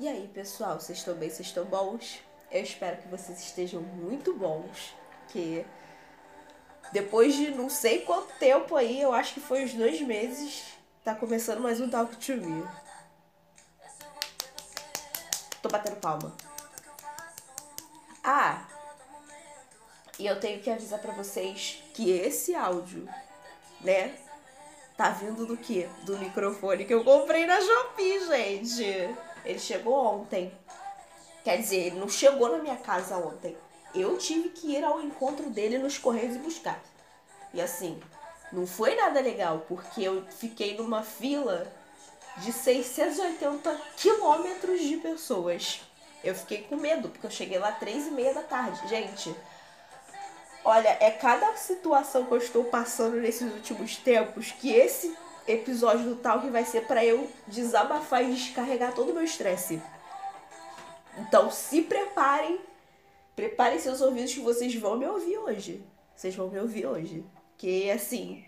E aí, pessoal, vocês estão bem? Vocês estão bons? Eu espero que vocês estejam muito bons, que depois de não sei quanto tempo aí, eu acho que foi uns dois meses, tá começando mais um Talk to Me. Tô batendo palma. Ah, e eu tenho que avisar para vocês que esse áudio, né, tá vindo do que? Do microfone que eu comprei na Shopee, gente. Ele chegou ontem. Quer dizer, ele não chegou na minha casa ontem. Eu tive que ir ao encontro dele nos Correios e buscar. E assim, não foi nada legal, porque eu fiquei numa fila de 680 quilômetros de pessoas. Eu fiquei com medo, porque eu cheguei lá três e meia da tarde. Gente, olha, é cada situação que eu estou passando nesses últimos tempos que esse episódio do tal que vai ser para eu desabafar e descarregar todo o meu estresse. Então se preparem, preparem seus ouvidos que vocês vão me ouvir hoje. Vocês vão me ouvir hoje. Que assim,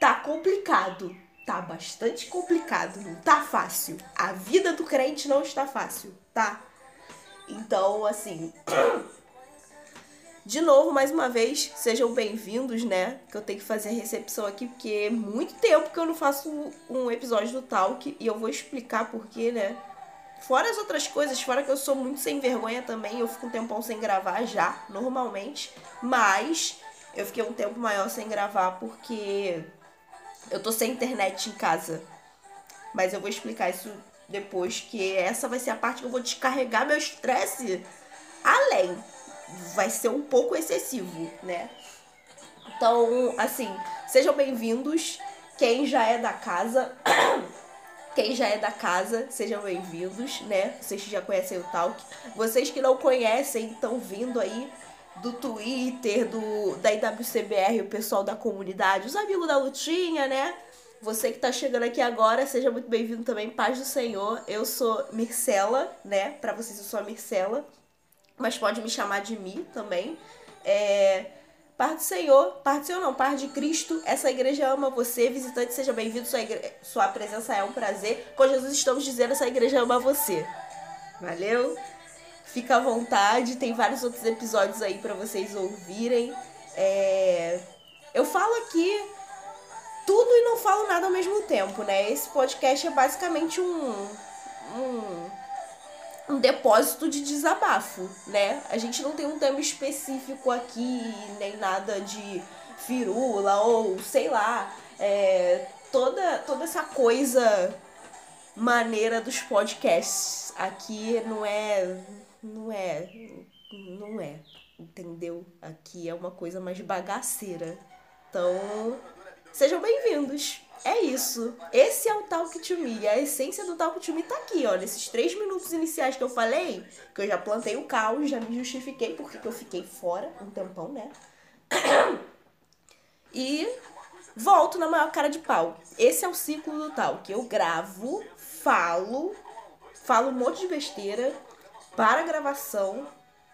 tá complicado. Tá bastante complicado. Não tá fácil. A vida do crente não está fácil, tá? Então, assim. De novo, mais uma vez, sejam bem-vindos, né? Que eu tenho que fazer a recepção aqui, porque é muito tempo que eu não faço um episódio do Talk e eu vou explicar porquê, né? Fora as outras coisas, fora que eu sou muito sem vergonha também, eu fico um tempão sem gravar já, normalmente. Mas eu fiquei um tempo maior sem gravar porque eu tô sem internet em casa. Mas eu vou explicar isso depois, que essa vai ser a parte que eu vou descarregar meu estresse além vai ser um pouco excessivo, né? Então, assim, sejam bem-vindos. Quem já é da casa, quem já é da casa, sejam bem-vindos, né? Vocês que já conhecem o Talk. Vocês que não conhecem, estão vindo aí do Twitter, do da IWCBR, o pessoal da comunidade, os amigos da Lutinha, né? Você que tá chegando aqui agora, seja muito bem-vindo também, paz do Senhor. Eu sou Mircela, né? Para vocês eu sou a Mircela mas pode me chamar de Mi também. É, Par do Senhor, Par do Senhor não, Par de Cristo, essa igreja ama você, visitante, seja bem-vindo, sua, sua presença é um prazer. Com Jesus estamos dizendo, essa igreja ama você. Valeu? Fica à vontade, tem vários outros episódios aí para vocês ouvirem. É... Eu falo aqui tudo e não falo nada ao mesmo tempo, né? Esse podcast é basicamente um, um um depósito de desabafo, né? A gente não tem um tema específico aqui, nem nada de firula ou sei lá, é, toda, toda essa coisa maneira dos podcasts aqui não é não é não é entendeu? Aqui é uma coisa mais bagaceira. Então sejam bem-vindos é isso. Esse é o Talk to Me. A essência do Talk to Me tá aqui, ó. Nesses três minutos iniciais que eu falei, que eu já plantei o caos, já me justifiquei porque eu fiquei fora um tempão, né? E volto na maior cara de pau. Esse é o ciclo do Talk. Eu gravo, falo, falo um monte de besteira para gravação.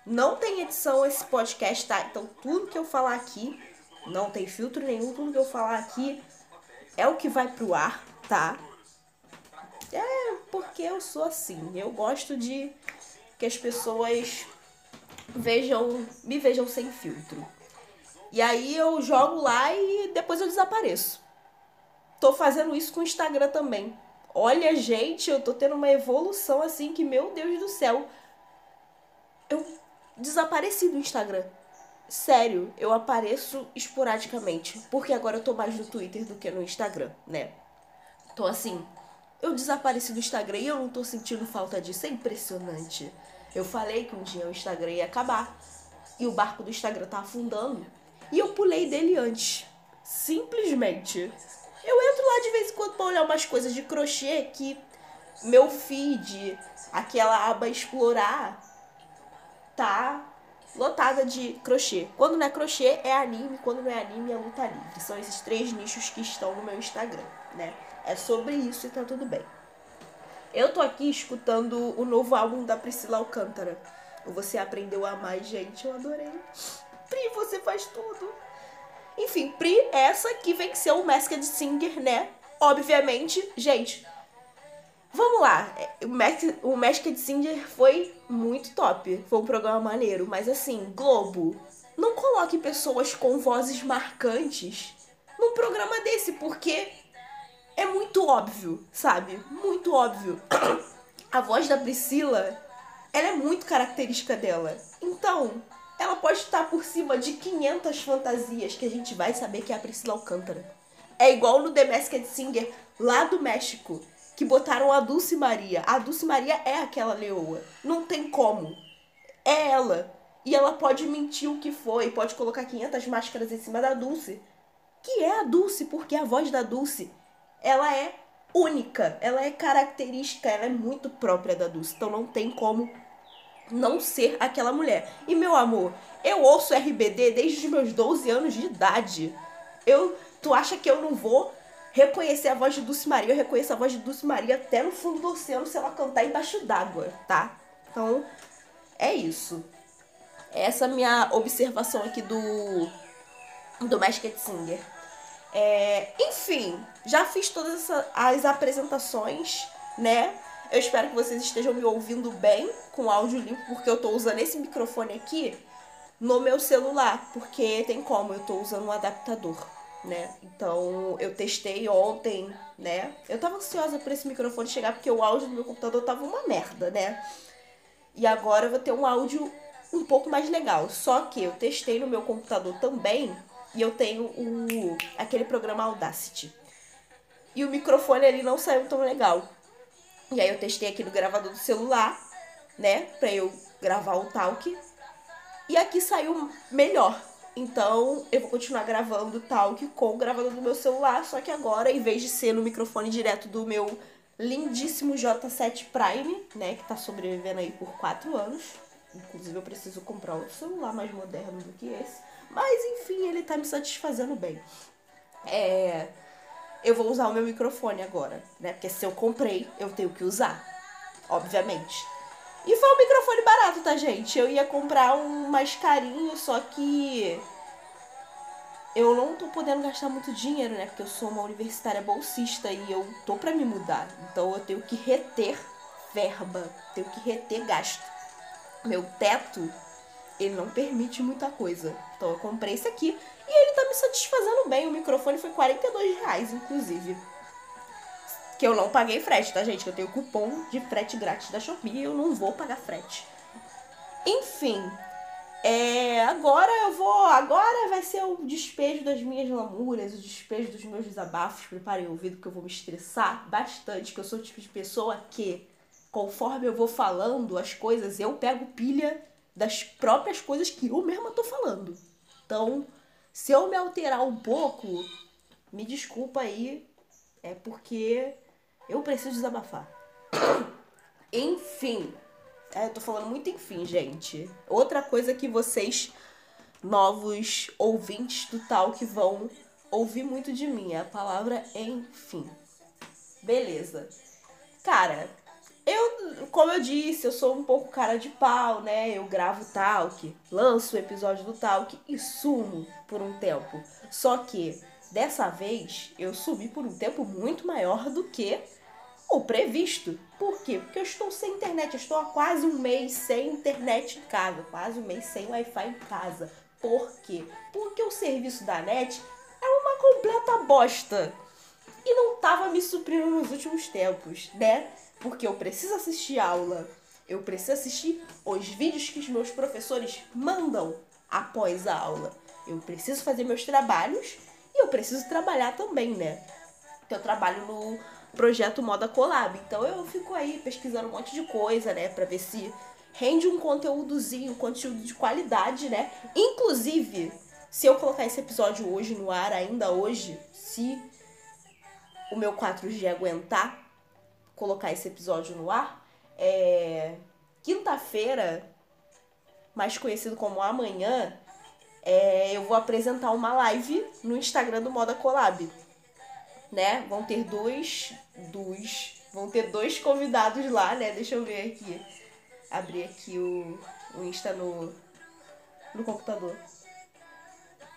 Não tem edição esse podcast, tá? Então tudo que eu falar aqui não tem filtro nenhum, tudo que eu falar aqui é o que vai pro ar, tá? É porque eu sou assim. Eu gosto de que as pessoas vejam, me vejam sem filtro. E aí eu jogo lá e depois eu desapareço. Tô fazendo isso com o Instagram também. Olha, gente, eu tô tendo uma evolução assim que, meu Deus do céu. Eu desapareci do Instagram. Sério, eu apareço esporadicamente. Porque agora eu tô mais no Twitter do que no Instagram, né? Então, assim, eu desapareci do Instagram e eu não tô sentindo falta disso. É impressionante. Eu falei que um dia o Instagram ia acabar. E o barco do Instagram tá afundando. E eu pulei dele antes. Simplesmente. Eu entro lá de vez em quando pra olhar umas coisas de crochê que meu feed, aquela aba explorar, tá lotada de crochê. Quando não é crochê, é anime. Quando não é anime, é luta livre. São esses três nichos que estão no meu Instagram, né? É sobre isso e tá tudo bem. Eu tô aqui escutando o novo álbum da Priscila Alcântara. Você aprendeu a mais, gente. Eu adorei. Pri, você faz tudo. Enfim, Pri, essa que venceu o Masked Singer, né? Obviamente, gente. Vamos lá. O, Mask, o Masked Singer foi muito top. Foi um programa maneiro. Mas assim, Globo, não coloque pessoas com vozes marcantes num programa desse, porque é muito óbvio, sabe? Muito óbvio. A voz da Priscila, ela é muito característica dela. Então, ela pode estar por cima de 500 fantasias que a gente vai saber que é a Priscila Alcântara. É igual no The Masked Singer lá do México, que botaram a Dulce Maria. A Dulce Maria é aquela leoa. Não tem como. É ela. E ela pode mentir o que foi, pode colocar 500 máscaras em cima da Dulce. Que é a Dulce, porque a voz da Dulce, ela é única, ela é característica, ela é muito própria da Dulce. Então não tem como não ser aquela mulher. E meu amor, eu ouço RBD desde os meus 12 anos de idade. Eu, tu acha que eu não vou reconhecer a voz de Dulce Maria? Eu reconheço a voz de Dulce Maria até no fundo do oceano se ela cantar embaixo d'água, tá? Então, é isso. Essa minha observação aqui do, do Masked Singer. É, enfim, já fiz todas as apresentações, né? Eu espero que vocês estejam me ouvindo bem com áudio limpo, porque eu tô usando esse microfone aqui no meu celular, porque tem como, eu tô usando um adaptador, né? Então, eu testei ontem, né? Eu tava ansiosa por esse microfone chegar, porque o áudio do meu computador tava uma merda, né? E agora eu vou ter um áudio um pouco mais legal. Só que eu testei no meu computador também e eu tenho o, aquele programa Audacity. E o microfone ali não saiu tão legal. E aí eu testei aqui no gravador do celular, né? Pra eu gravar o talk. E aqui saiu melhor. Então eu vou continuar gravando o talk com o gravador do meu celular. Só que agora, em vez de ser no microfone direto do meu lindíssimo J7 Prime, né? Que tá sobrevivendo aí por 4 anos Inclusive eu preciso comprar outro celular mais moderno do que esse. Mas enfim, ele tá me satisfazendo bem. É. Eu vou usar o meu microfone agora, né? Porque se eu comprei, eu tenho que usar. Obviamente. E foi um microfone barato, tá, gente? Eu ia comprar um mais carinho, só que. Eu não tô podendo gastar muito dinheiro, né? Porque eu sou uma universitária bolsista e eu tô pra me mudar. Então eu tenho que reter verba, tenho que reter gasto meu teto, ele não permite muita coisa. Então eu comprei esse aqui e ele tá me satisfazendo bem. O microfone foi 42 reais, inclusive. Que eu não paguei frete, tá, gente? Eu tenho cupom de frete grátis da Shopee e eu não vou pagar frete. Enfim, é, agora eu vou. Agora vai ser o despejo das minhas lamúrias, o despejo dos meus desabafos. Preparem o ouvido que eu vou me estressar bastante, que eu sou o tipo de pessoa que conforme eu vou falando as coisas, eu pego pilha das próprias coisas que eu mesma tô falando. Então, se eu me alterar um pouco, me desculpa aí, é porque eu preciso desabafar. enfim, é, eu tô falando muito enfim, gente. Outra coisa que vocês, novos ouvintes do tal, que vão ouvir muito de mim é a palavra enfim. Beleza. Cara, eu, como eu disse, eu sou um pouco cara de pau, né? Eu gravo talk, lanço o episódio do talk e sumo por um tempo. Só que dessa vez eu sumi por um tempo muito maior do que o previsto. Por quê? Porque eu estou sem internet, eu estou há quase um mês sem internet em casa, quase um mês sem Wi-Fi em casa. Por quê? Porque o serviço da net é uma completa bosta. E não tava me suprindo nos últimos tempos, né? porque eu preciso assistir aula, eu preciso assistir os vídeos que os meus professores mandam após a aula. Eu preciso fazer meus trabalhos e eu preciso trabalhar também, né? Eu trabalho no projeto Moda Collab, então eu fico aí pesquisando um monte de coisa, né, para ver se rende um conteúdozinho, um conteúdo de qualidade, né? Inclusive, se eu colocar esse episódio hoje no ar, ainda hoje, se o meu 4G aguentar, colocar esse episódio no ar. É, Quinta-feira, mais conhecido como amanhã, é, eu vou apresentar uma live no Instagram do Moda Collab. Né? Vão ter dois, dois, vão ter dois convidados lá, né? Deixa eu ver aqui. Abrir aqui o, o Insta no, no computador.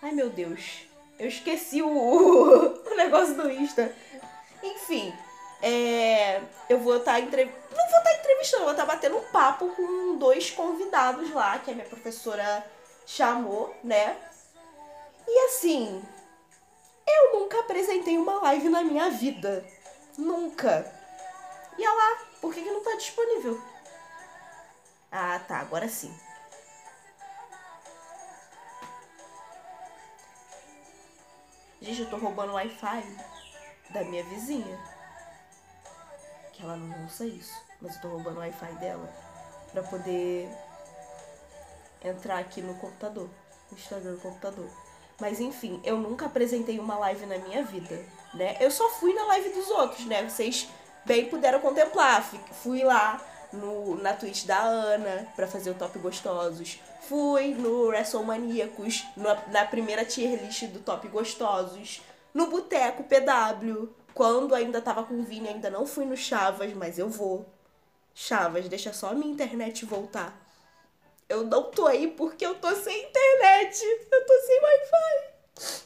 Ai, meu Deus. Eu esqueci o, o negócio do Insta. Enfim, É, eu vou estar tá entre... não vou estar tá entrevistando, vou estar tá batendo um papo com dois convidados lá que a minha professora chamou, né? E assim, eu nunca apresentei uma live na minha vida. Nunca. E olha lá, por que, que não tá disponível? Ah, tá, agora sim. Gente, eu tô roubando o Wi-Fi da minha vizinha. Que ela não usa isso. Mas eu tô roubando o Wi-Fi dela pra poder entrar aqui no computador. No Instagram do computador. Mas enfim, eu nunca apresentei uma live na minha vida, né? Eu só fui na live dos outros, né? Vocês bem puderam contemplar. Fui lá no, na Twitch da Ana para fazer o Top Gostosos. Fui no WrestleManiacos, na, na primeira tier list do Top Gostosos. No Boteco PW, quando ainda tava com o Vini, ainda não fui no Chavas, mas eu vou. Chavas, deixa só a minha internet voltar. Eu não tô aí porque eu tô sem internet. Eu tô sem Wi-Fi.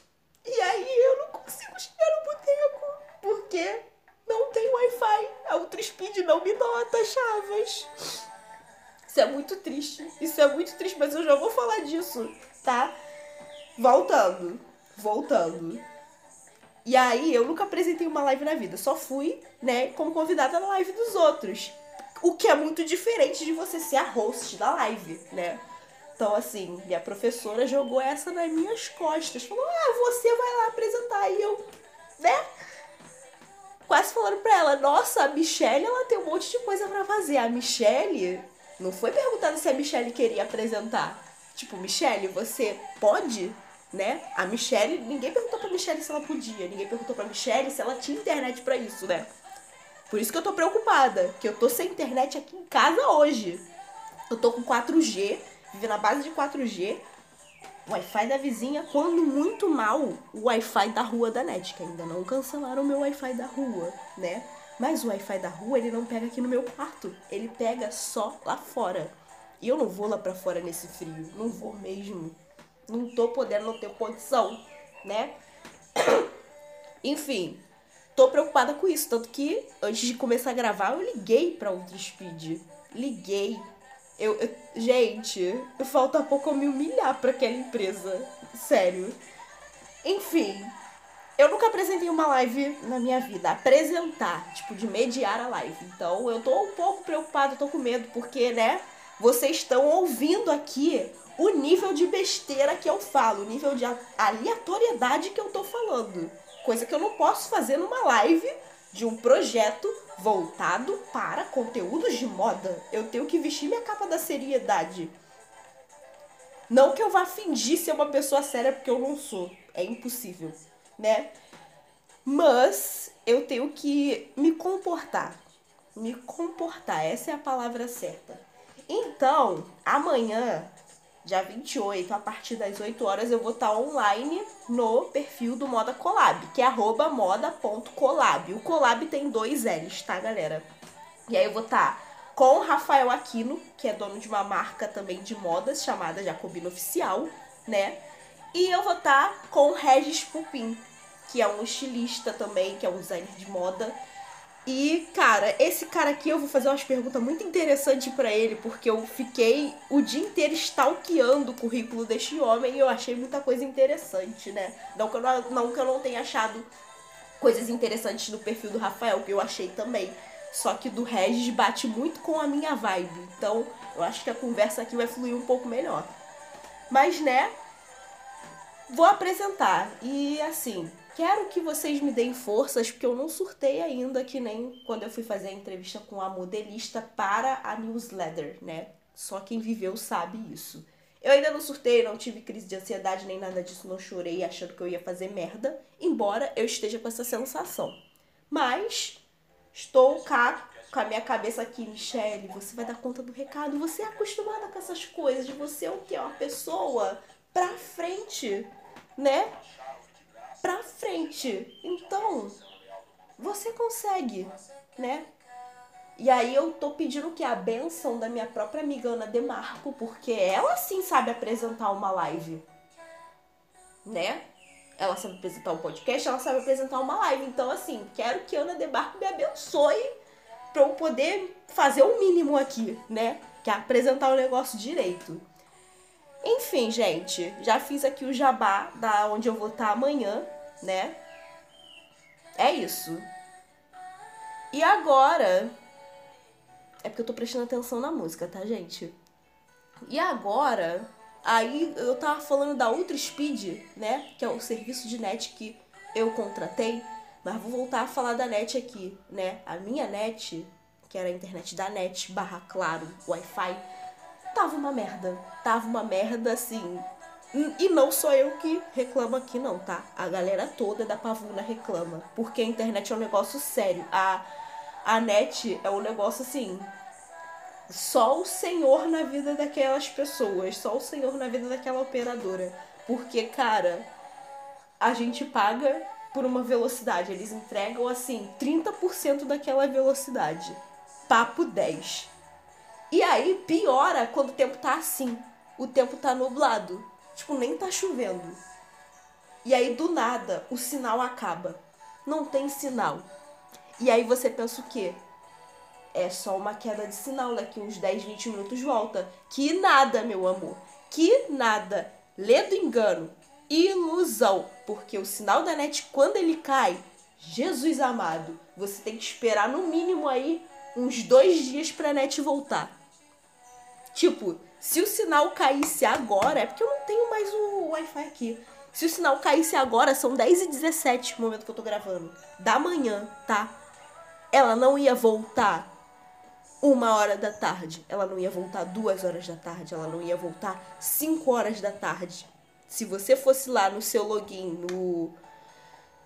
E aí eu não consigo chegar no boteco. Porque não tem Wi-Fi. A Ultraspeed não me nota, Chavas. Isso é muito triste. Isso é muito triste, mas eu já vou falar disso, tá? Voltando. Voltando. E aí, eu nunca apresentei uma live na vida. Só fui, né, como convidada na live dos outros. O que é muito diferente de você ser a host da live, né? Então, assim, minha professora jogou essa nas minhas costas. Falou, ah, você vai lá apresentar. E eu, né? Quase falando pra ela, nossa, a Michelle, ela tem um monte de coisa para fazer. A Michelle, não foi perguntando se a Michelle queria apresentar. Tipo, Michelle, você pode? Né? A Michelle, ninguém perguntou pra Michelle se ela podia. Ninguém perguntou pra Michelle se ela tinha internet para isso, né? Por isso que eu tô preocupada, que eu tô sem internet aqui em casa hoje. Eu tô com 4G, vivendo na base de 4G. Wi-Fi da vizinha, quando muito mal, o Wi-Fi da rua da NET, que ainda não cancelaram o meu Wi-Fi da rua, né? Mas o Wi-Fi da rua, ele não pega aqui no meu quarto, ele pega só lá fora. E eu não vou lá pra fora nesse frio, não vou mesmo. Não tô podendo, não tenho condição, né? Enfim, tô preocupada com isso. Tanto que antes de começar a gravar, eu liguei pra Speed. Liguei. Eu, eu, gente, falta pouco eu me humilhar pra aquela empresa. Sério. Enfim, eu nunca apresentei uma live na minha vida. Apresentar, tipo, de mediar a live. Então eu tô um pouco preocupada, tô com medo, porque, né? Vocês estão ouvindo aqui o nível de besteira que eu falo, o nível de aleatoriedade que eu tô falando. Coisa que eu não posso fazer numa live de um projeto voltado para conteúdos de moda. Eu tenho que vestir minha capa da seriedade. Não que eu vá fingir ser uma pessoa séria, porque eu não sou. É impossível, né? Mas eu tenho que me comportar. Me comportar, essa é a palavra certa. Então, amanhã dia 28, a partir das 8 horas, eu vou estar online no perfil do Moda Collab, que é moda.collab. O collab tem dois L's, tá, galera? E aí eu vou estar com o Rafael Aquino, que é dono de uma marca também de modas chamada Jacobino Oficial, né? E eu vou estar com o Regis Pupin, que é um estilista também, que é um designer de moda e, cara, esse cara aqui eu vou fazer umas perguntas muito interessantes para ele, porque eu fiquei o dia inteiro stalkeando o currículo deste homem e eu achei muita coisa interessante, né? Não que eu não, não, que eu não tenha achado coisas interessantes no perfil do Rafael, que eu achei também. Só que do Regis bate muito com a minha vibe. Então, eu acho que a conversa aqui vai fluir um pouco melhor. Mas, né? Vou apresentar. E assim, Quero que vocês me deem forças, porque eu não surtei ainda, que nem quando eu fui fazer a entrevista com a modelista para a newsletter, né? Só quem viveu sabe isso. Eu ainda não surtei, não tive crise de ansiedade nem nada disso, não chorei achando que eu ia fazer merda, embora eu esteja com essa sensação. Mas estou cá com a minha cabeça aqui, Michelle, você vai dar conta do recado, você é acostumada com essas coisas, você é o que? Uma pessoa pra frente, né? Pra frente. Então, você consegue, né? E aí eu tô pedindo que a benção da minha própria amiga Ana Demarco, porque ela sim sabe apresentar uma live, né? ela sabe apresentar um podcast, ela sabe apresentar uma live. Então, assim, quero que Ana Debarco me abençoe pra eu poder fazer o mínimo aqui, né? Que é apresentar o negócio direito. Enfim, gente, já fiz aqui o jabá da onde eu vou estar amanhã, né? É isso. E agora. É porque eu tô prestando atenção na música, tá, gente? E agora Aí eu tava falando da Ultra Speed, né? Que é o serviço de net que eu contratei. Mas vou voltar a falar da net aqui, né? A minha net, que era a internet da net, barra claro, Wi-Fi, tava uma merda. Tava uma merda assim. E não sou eu que reclamo aqui, não, tá? A galera toda da Pavuna reclama. Porque a internet é um negócio sério. A, a net é um negócio assim só o Senhor na vida daquelas pessoas, só o Senhor na vida daquela operadora. Porque, cara, a gente paga por uma velocidade, eles entregam assim 30% daquela velocidade. Papo 10. E aí piora quando o tempo tá assim. O tempo tá nublado. Tipo, nem tá chovendo. E aí do nada o sinal acaba. Não tem sinal. E aí você pensa o quê? é só uma queda de sinal, daqui uns 10, 20 minutos volta. Que nada, meu amor. Que nada. Lê do engano. Ilusão. Porque o sinal da net, quando ele cai, Jesus amado, você tem que esperar no mínimo aí uns dois dias pra net voltar. Tipo, se o sinal caísse agora, é porque eu não tenho mais o Wi-Fi aqui. Se o sinal caísse agora, são 10 e 17 no momento que eu tô gravando. Da manhã, tá? Ela não ia voltar uma hora da tarde. Ela não ia voltar duas horas da tarde. Ela não ia voltar cinco horas da tarde. Se você fosse lá no seu login, no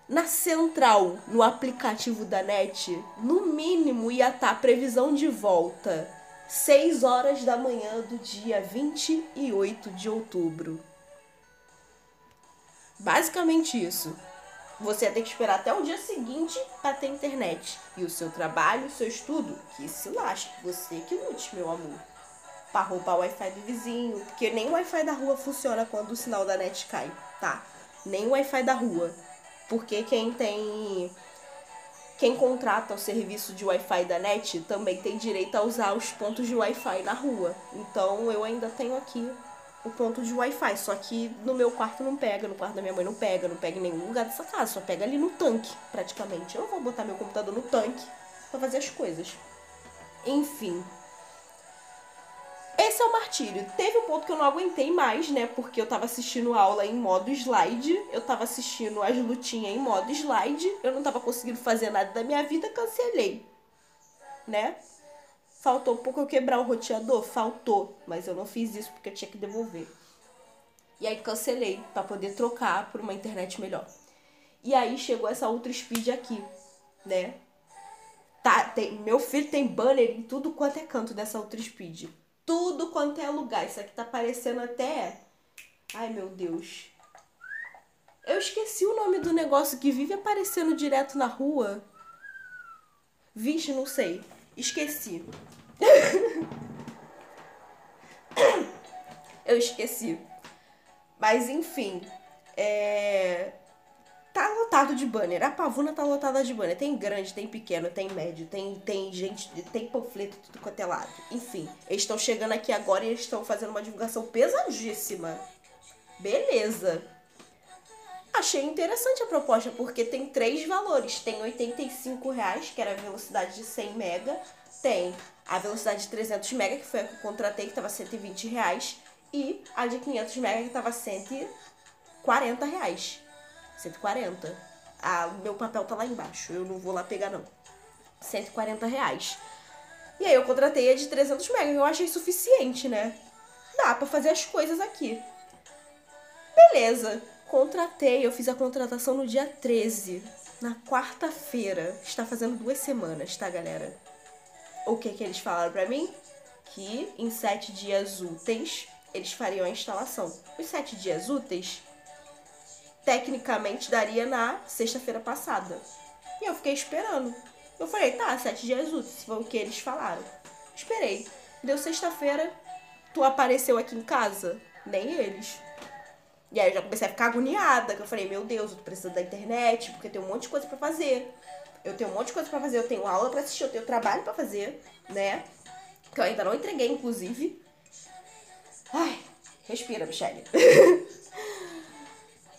na central, no aplicativo da NET, no mínimo ia estar tá previsão de volta 6 horas da manhã do dia 28 de outubro. Basicamente isso. Você tem que esperar até o dia seguinte para ter internet. E o seu trabalho, o seu estudo, que se lasque. Você que lute, meu amor. Para roubar o Wi-Fi do vizinho. Porque nem o Wi-Fi da rua funciona quando o sinal da net cai, tá? Nem o Wi-Fi da rua. Porque quem tem. Quem contrata o serviço de Wi-Fi da net também tem direito a usar os pontos de Wi-Fi na rua. Então eu ainda tenho aqui o ponto de Wi-Fi. Só que no meu quarto não pega, no quarto da minha mãe não pega, não pega em nenhum lugar dessa casa, só pega ali no tanque, praticamente. Eu não vou botar meu computador no tanque para fazer as coisas. Enfim. Esse é o martírio. Teve um ponto que eu não aguentei mais, né? Porque eu tava assistindo aula em modo slide, eu tava assistindo as lutinhas em modo slide, eu não tava conseguindo fazer nada da minha vida, cancelei. Né? Faltou um pouco eu quebrar o roteador? Faltou. Mas eu não fiz isso porque eu tinha que devolver. E aí cancelei para poder trocar por uma internet melhor. E aí chegou essa Ultra Speed aqui, né? Tá, tem, meu filho tem banner em tudo quanto é canto dessa Ultra Speed. Tudo quanto é lugar. Isso aqui tá parecendo até. Ai meu Deus. Eu esqueci o nome do negócio que vive aparecendo direto na rua. Vixe, não sei. Esqueci. Eu esqueci. Mas enfim, é... tá lotado de banner. A pavuna tá lotada de banner. Tem grande, tem pequeno, tem médio, tem, tem gente, tem panfleto, tudo quanto é lado. Enfim, eles estão chegando aqui agora e eles estão fazendo uma divulgação pesadíssima. Beleza. Achei interessante a proposta, porque tem três valores. Tem 85 reais, que era a velocidade de 100 mega. Tem a velocidade de 300 mega, que foi a que eu contratei, que estava 120 reais. E a de 500 mega, que estava 140 reais. 140. Ah, meu papel tá lá embaixo, eu não vou lá pegar não. 140 reais. E aí eu contratei a de 300 mega, eu achei suficiente, né? Dá pra fazer as coisas aqui. Beleza contratei, eu fiz a contratação no dia 13, na quarta-feira. Está fazendo duas semanas, tá, galera? O que que eles falaram pra mim? Que em sete dias úteis eles fariam a instalação. Os sete dias úteis, tecnicamente, daria na sexta-feira passada. E eu fiquei esperando. Eu falei, tá, sete dias úteis, foi o que eles falaram. Esperei. Deu sexta-feira, tu apareceu aqui em casa? Nem eles. E aí eu já comecei a ficar agoniada, que eu falei, meu Deus, eu tô precisando da internet, porque eu tenho um monte de coisa para fazer. Eu tenho um monte de coisa para fazer, eu tenho aula para assistir, eu tenho trabalho para fazer, né? Que eu ainda não entreguei, inclusive. Ai, respira, Michelle.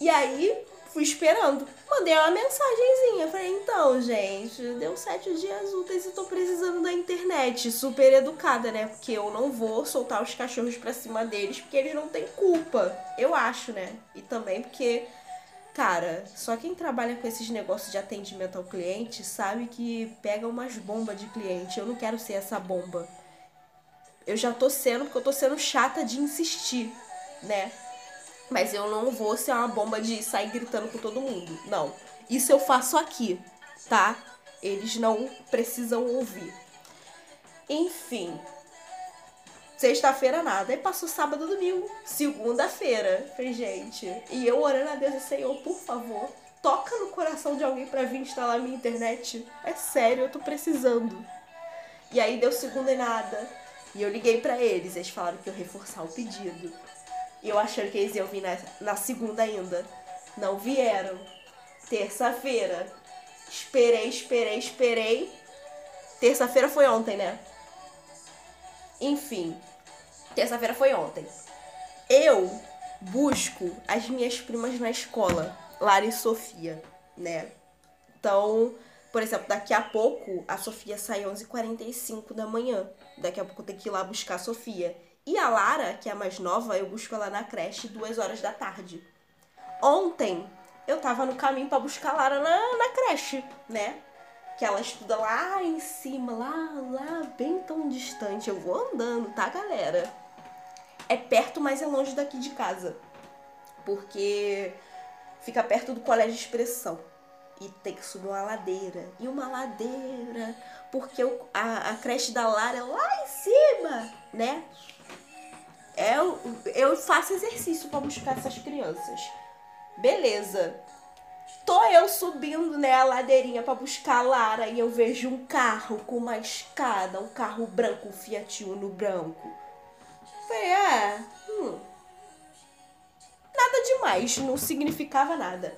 e aí, fui esperando. Mandei uma mensagenzinha. Falei, então, gente, deu sete dias úteis e tô precisando da internet. Super educada, né? Porque eu não vou soltar os cachorros pra cima deles, porque eles não têm culpa. Eu acho, né? E também porque, cara, só quem trabalha com esses negócios de atendimento ao cliente sabe que pega umas bombas de cliente. Eu não quero ser essa bomba. Eu já tô sendo, porque eu tô sendo chata de insistir, né? Mas eu não vou ser uma bomba de sair gritando com todo mundo. Não. Isso eu faço aqui, tá? Eles não precisam ouvir. Enfim. Sexta-feira nada. Aí passou sábado, domingo. Segunda-feira. Falei, gente. E eu orando a Deus, Senhor, por favor, toca no coração de alguém para vir instalar minha internet. É sério, eu tô precisando. E aí deu segunda e nada. E eu liguei para eles. Eles falaram que eu reforçar o pedido. E eu achando que eles iam vir na, na segunda ainda. Não vieram. Terça-feira. Esperei, esperei, esperei. Terça-feira foi ontem, né? Enfim. Terça-feira foi ontem. Eu busco as minhas primas na escola, Lara e Sofia, né? Então, por exemplo, daqui a pouco a Sofia sai 11h45 da manhã. Daqui a pouco eu tenho que ir lá buscar a Sofia. E a Lara, que é a mais nova, eu busco ela na creche duas horas da tarde. Ontem eu tava no caminho para buscar a Lara na, na creche, né? Que ela estuda lá em cima, lá, lá, bem tão distante. Eu vou andando, tá, galera? É perto, mas é longe daqui de casa. Porque fica perto do colégio de expressão. E tem que subir uma ladeira. E uma ladeira. Porque eu, a, a creche da Lara é lá em cima, né? Eu, eu faço exercício para buscar essas crianças. Beleza. Tô eu subindo, né, a ladeirinha para buscar a Lara e eu vejo um carro com uma escada, um carro branco, um Fiat Uno branco. Falei, é, hum, nada demais, não significava nada.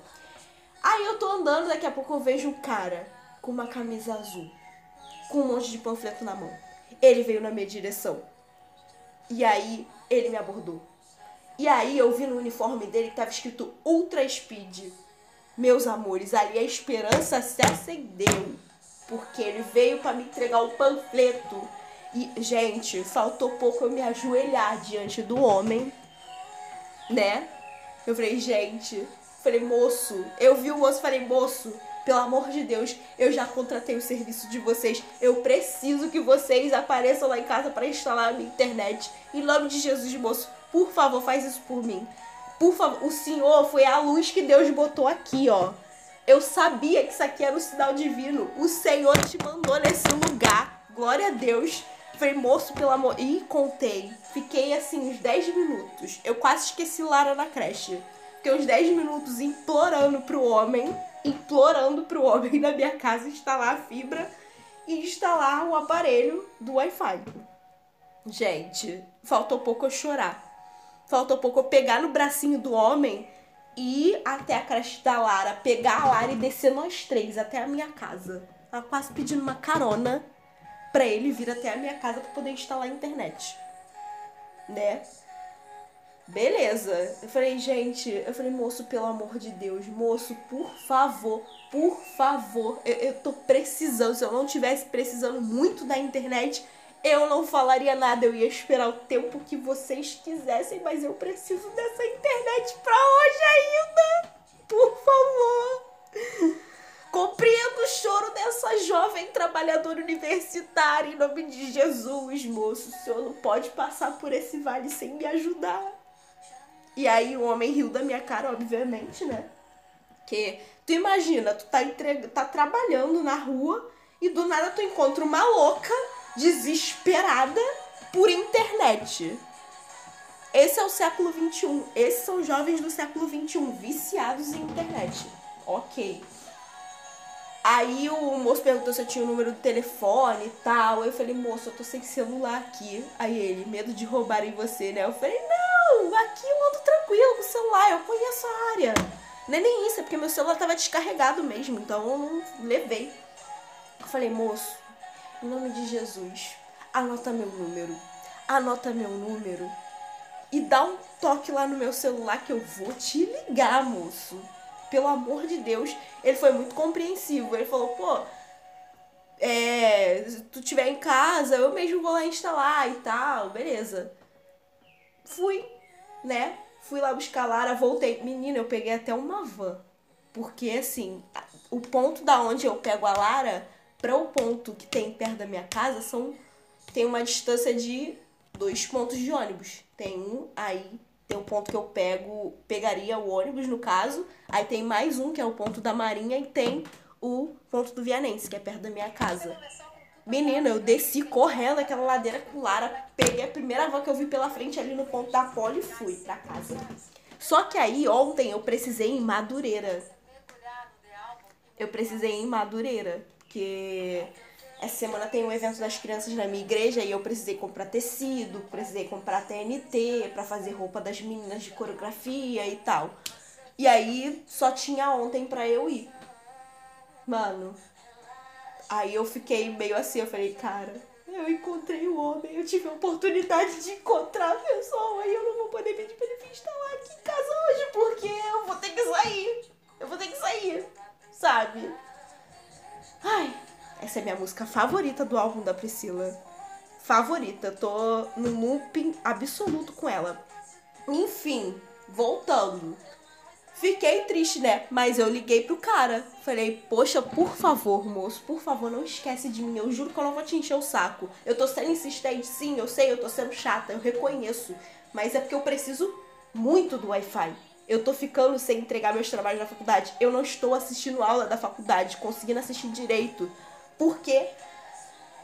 Aí eu tô andando, daqui a pouco eu vejo um cara com uma camisa azul, com um monte de panfleto na mão. Ele veio na minha direção. E aí ele me abordou. E aí eu vi no uniforme dele que tava escrito Ultra Speed. Meus amores, ali a esperança se acendeu. Porque ele veio para me entregar o panfleto. E, gente, faltou pouco eu me ajoelhar diante do homem. Né? Eu falei, gente. Falei, moço. Eu vi o moço falei, moço, pelo amor de Deus, eu já contratei o serviço de vocês. Eu preciso que vocês apareçam lá em casa para instalar a minha internet. Em nome de Jesus, moço, por favor, faz isso por mim. Por favor, o Senhor foi a luz que Deus botou aqui, ó. Eu sabia que isso aqui era um sinal divino. O Senhor te mandou nesse lugar. Glória a Deus. Falei, moço, pelo amor. E contei. Fiquei assim uns 10 minutos. Eu quase esqueci Lara na creche. Fiquei uns 10 minutos implorando pro homem implorando pro homem da minha casa instalar a fibra e instalar o aparelho do Wi-Fi. Gente, faltou pouco eu chorar. Faltou pouco eu pegar no bracinho do homem e ir até a creche da Lara, pegar a Lara e descer nós três até a minha casa. Ela quase pedindo uma carona pra ele vir até a minha casa para poder instalar a internet. Né? Beleza. Eu falei, gente, eu falei, moço, pelo amor de Deus, moço, por favor, por favor, eu, eu tô precisando. Se eu não tivesse precisando muito da internet, eu não falaria nada. Eu ia esperar o tempo que vocês quisessem, mas eu preciso dessa internet pra hoje ainda. Por favor. Compreendo o choro dessa jovem trabalhadora universitária em nome de Jesus, moço. O senhor não pode passar por esse vale sem me ajudar. E aí o homem riu da minha cara, obviamente, né? Que tu imagina, tu tá, entre... tá trabalhando na rua e do nada tu encontra uma louca desesperada por internet. Esse é o século XXI. Esses são jovens do século XXI, viciados em internet. Ok. Aí o moço perguntou se eu tinha o número do telefone e tal. Eu falei, moço, eu tô sem celular aqui. Aí ele, medo de roubarem você, né? Eu falei, não, aqui eu ando tranquilo com o celular, eu conheço a área. Não é nem isso, é porque meu celular tava descarregado mesmo, então eu não levei. Eu falei, moço, em nome de Jesus, anota meu número. Anota meu número. E dá um toque lá no meu celular que eu vou te ligar, moço. Pelo amor de Deus. Ele foi muito compreensivo. Ele falou, pô, é, se tu tiver em casa, eu mesmo vou lá instalar e tal, beleza. Fui, né? Fui lá buscar a Lara, voltei. Menina, eu peguei até uma van. Porque, assim, o ponto da onde eu pego a Lara para o ponto que tem perto da minha casa são tem uma distância de dois pontos de ônibus. Tem um aí, tem o um ponto que eu pego, pegaria o ônibus no caso, aí tem mais um que é o ponto da Marinha e tem o ponto do Vianense, que é perto da minha casa. Menina, eu desci correndo aquela ladeira com Lara, peguei a primeira van que eu vi pela frente ali no ponto da pole e fui pra casa. Só que aí ontem eu precisei em Madureira. Eu precisei em Madureira, porque essa semana tem um evento das crianças na minha igreja e eu precisei comprar tecido, precisei comprar TNT para fazer roupa das meninas de coreografia e tal. E aí só tinha ontem pra eu ir. Mano, aí eu fiquei meio assim, eu falei, cara, eu encontrei o homem, eu tive a oportunidade de encontrar a pessoa e eu não vou poder pedir pra ele instalar aqui em casa hoje, porque eu vou ter que sair. Eu vou ter que sair, sabe? Ai, essa é minha música favorita do álbum da Priscila. Favorita, tô no looping absoluto com ela. Enfim, voltando. Fiquei triste, né? Mas eu liguei pro cara. Falei, poxa, por favor, moço, por favor, não esquece de mim. Eu juro que eu não vou te encher o saco. Eu tô sendo insistente, sim, eu sei, eu tô sendo chata, eu reconheço. Mas é porque eu preciso muito do Wi-Fi. Eu tô ficando sem entregar meus trabalhos na faculdade. Eu não estou assistindo aula da faculdade, conseguindo assistir direito. Porque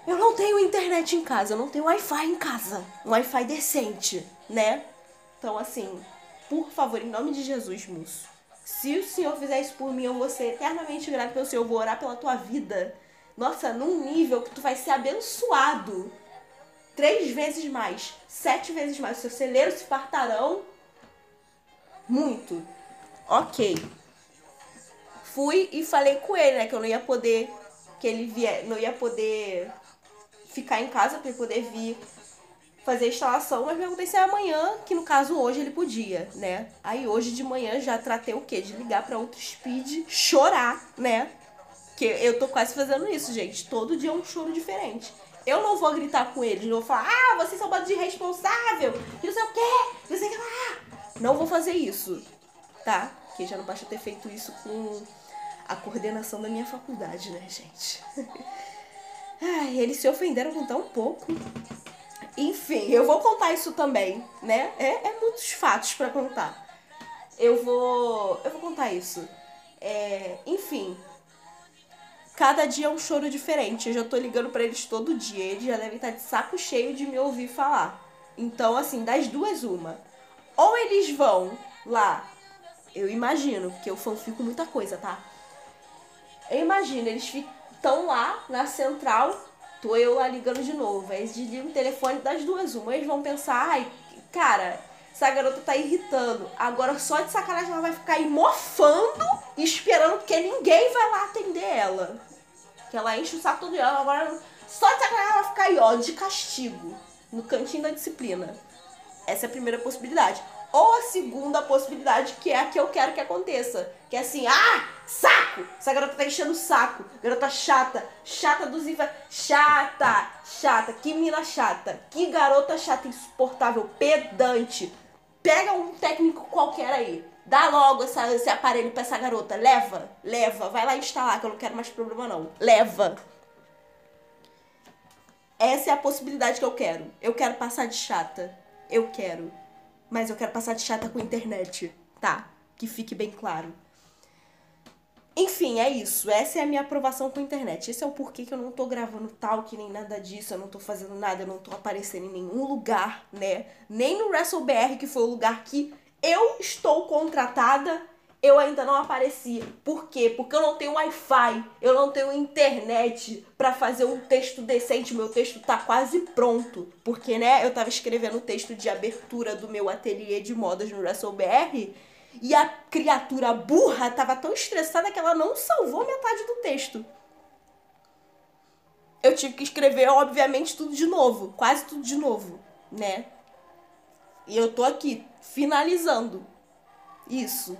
eu não tenho internet em casa, eu não tenho Wi-Fi em casa. Um Wi-Fi decente, né? Então, assim, por favor, em nome de Jesus, moço. Se o Senhor fizer isso por mim, eu vou ser eternamente grato pelo Senhor. Eu vou orar pela tua vida. Nossa, num nível que tu vai ser abençoado. Três vezes mais. Sete vezes mais. Seus celeiros se fartarão. Muito. Ok. Fui e falei com ele, né? Que eu não ia poder. Que ele vier. Não ia poder ficar em casa pra ele poder vir fazer a instalação, mas perguntei se é amanhã, que no caso hoje ele podia, né? Aí hoje de manhã já tratei o quê? De ligar para outro speed, chorar, né? Que eu tô quase fazendo isso, gente. Todo dia é um choro diferente. Eu não vou gritar com eles, não vou falar, ah, vocês são bando de irresponsável, que não sei o quê, não sei o que lá. Não vou fazer isso, tá? Porque já não basta ter feito isso com a coordenação da minha faculdade, né, gente? Ai, eles se ofenderam com tão pouco. Enfim, eu vou contar isso também, né? É, é muitos fatos para contar. Eu vou. Eu vou contar isso. É, enfim. Cada dia é um choro diferente. Eu já tô ligando para eles todo dia. Eles já devem estar de saco cheio de me ouvir falar. Então, assim, das duas, uma. Ou eles vão lá. Eu imagino, porque eu fanfico muita coisa, tá? Eu imagino, eles estão lá na central tô eu lá ligando de novo. Aí eles desligam o telefone das duas, uma. Eles vão pensar, ai, cara, essa garota tá irritando. Agora só de sacanagem ela vai ficar aí mofando e esperando porque ninguém vai lá atender ela. Que ela enche o saco todo dia. Agora só de sacanagem ela vai ficar aí, ó, de castigo. No cantinho da disciplina. Essa é a primeira possibilidade. Ou a segunda possibilidade, que é a que eu quero que aconteça. Que é assim, ah, saco! Essa garota tá enchendo o saco. Garota chata, chata dos infa... Chata, chata, que mina chata. Que garota chata, insuportável, pedante. Pega um técnico qualquer aí. Dá logo essa, esse aparelho pra essa garota. Leva, leva. Vai lá instalar, que eu não quero mais problema não. Leva. Essa é a possibilidade que eu quero. Eu quero passar de chata. Eu quero mas eu quero passar de chata com internet, tá? Que fique bem claro. Enfim, é isso. Essa é a minha aprovação com a internet. Esse é o porquê que eu não tô gravando tal, que nem nada disso, eu não tô fazendo nada, eu não tô aparecendo em nenhum lugar, né? Nem no WrestleBR, que foi o lugar que eu estou contratada, eu ainda não apareci. Por quê? Porque eu não tenho Wi-Fi, eu não tenho internet para fazer um texto decente. Meu texto tá quase pronto. Porque, né, eu tava escrevendo o texto de abertura do meu ateliê de modas no WrestleBR e a criatura burra tava tão estressada que ela não salvou metade do texto. Eu tive que escrever, obviamente, tudo de novo, quase tudo de novo, né? E eu tô aqui finalizando isso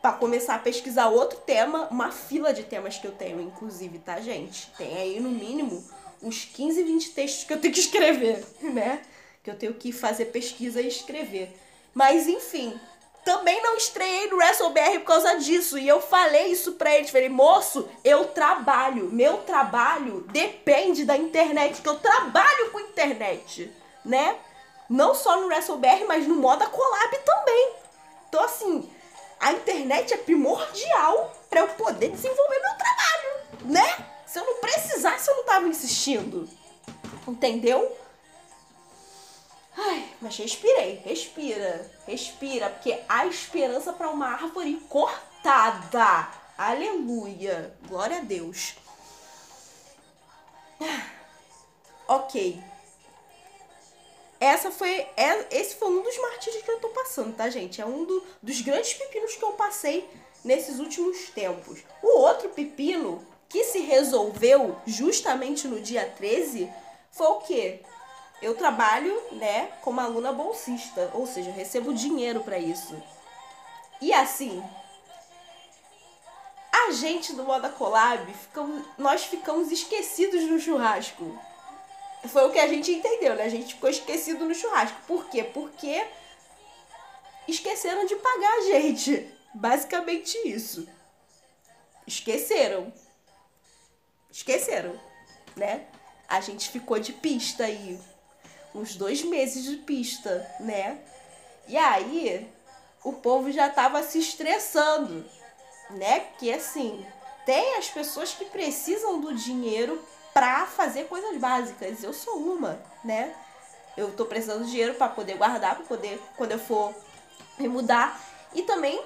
para começar a pesquisar outro tema, uma fila de temas que eu tenho, inclusive, tá, gente? Tem aí no mínimo uns 15, 20 textos que eu tenho que escrever, né? Que eu tenho que fazer pesquisa e escrever. Mas enfim, também não estreiei no WrestleBR por causa disso. E eu falei isso pra eles. Falei, moço, eu trabalho. Meu trabalho depende da internet. Que eu trabalho com internet, né? Não só no WrestleBR, mas no Moda Collab também. Então, assim, a internet é primordial para eu poder desenvolver meu trabalho, né? Se eu não precisasse, eu não tava insistindo. Entendeu? Ai, mas respirei, respira, respira, porque há esperança para uma árvore cortada. Aleluia, glória a Deus. Ok. Essa foi, é, esse foi um dos martírios que eu tô passando, tá, gente? É um do, dos grandes pepinos que eu passei nesses últimos tempos. O outro pepino que se resolveu justamente no dia 13 foi o quê? eu trabalho, né, como aluna bolsista, ou seja, recebo dinheiro para isso. E assim, a gente do Moda Collab, ficamos, nós ficamos esquecidos no churrasco. Foi o que a gente entendeu, né? A gente ficou esquecido no churrasco. Por quê? Porque esqueceram de pagar a gente. Basicamente isso. Esqueceram. Esqueceram, né? A gente ficou de pista aí uns dois meses de pista, né? E aí o povo já tava se estressando, né? Porque assim, tem as pessoas que precisam do dinheiro pra fazer coisas básicas. Eu sou uma, né? Eu tô precisando de dinheiro para poder guardar, para poder, quando eu for me mudar. E também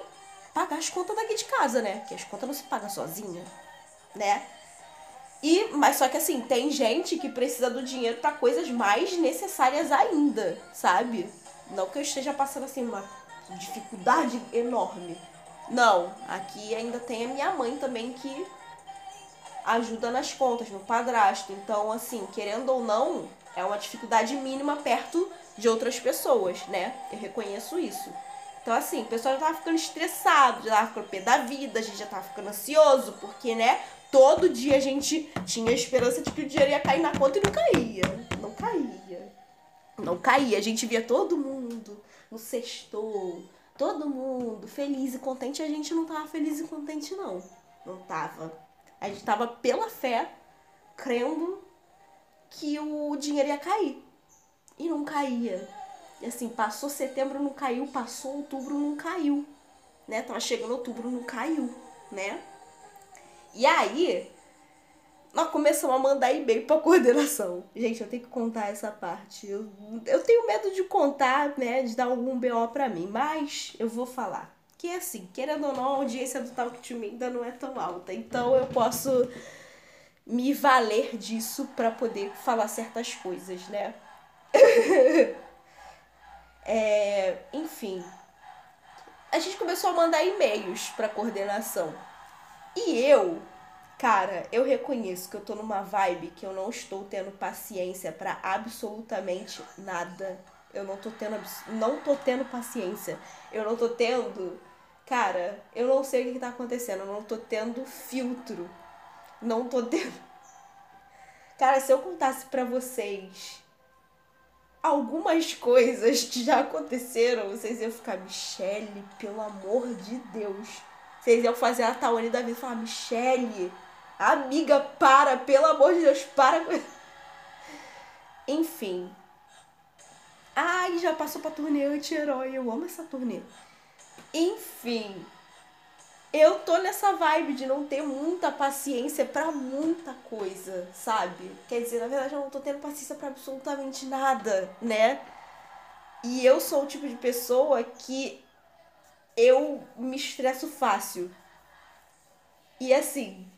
pagar as contas daqui de casa, né? Porque as contas não se pagam sozinha, né? E, mas só que assim, tem gente que precisa do dinheiro para coisas mais necessárias ainda, sabe? Não que eu esteja passando assim uma dificuldade enorme. Não, aqui ainda tem a minha mãe também que ajuda nas contas, no padrasto. Então, assim, querendo ou não, é uma dificuldade mínima perto de outras pessoas, né? Eu reconheço isso. Então, assim, o pessoal já tava ficando estressado, já tava ficando pé da vida, a gente já tava ficando ansioso, porque, né? todo dia a gente tinha a esperança de que o dinheiro ia cair na conta e não caía. Não caía. Não caía. A gente via todo mundo no sextou, todo mundo feliz e contente. A gente não tava feliz e contente, não. Não tava. A gente tava pela fé, crendo que o dinheiro ia cair. E não caía. E assim, passou setembro, não caiu, passou outubro, não caiu. Né? Tava chegando outubro, não caiu, né? E aí, nós começamos a mandar e-mail pra coordenação. Gente, eu tenho que contar essa parte. Eu, eu tenho medo de contar, né, de dar algum BO pra mim, mas eu vou falar. Que é assim, querendo ou não, a audiência do Talk to Me ainda não é tão alta. Então eu posso me valer disso para poder falar certas coisas, né? é, enfim, a gente começou a mandar e-mails para coordenação. E eu, cara, eu reconheço que eu tô numa vibe que eu não estou tendo paciência para absolutamente nada. Eu não tô tendo não tô tendo paciência. Eu não tô tendo, cara, eu não sei o que, que tá acontecendo, eu não tô tendo filtro. Não tô tendo Cara, se eu contasse para vocês algumas coisas que já aconteceram, vocês iam ficar, Michelle, pelo amor de Deus. Vocês iam fazer a Tawane da vida e falar, Michele, amiga, para, pelo amor de Deus, para. Enfim. Ai, já passou pra turnê anti-herói. Eu amo essa turnê. Enfim. Eu tô nessa vibe de não ter muita paciência para muita coisa, sabe? Quer dizer, na verdade eu não tô tendo paciência para absolutamente nada, né? E eu sou o tipo de pessoa que eu me estresso fácil. E assim,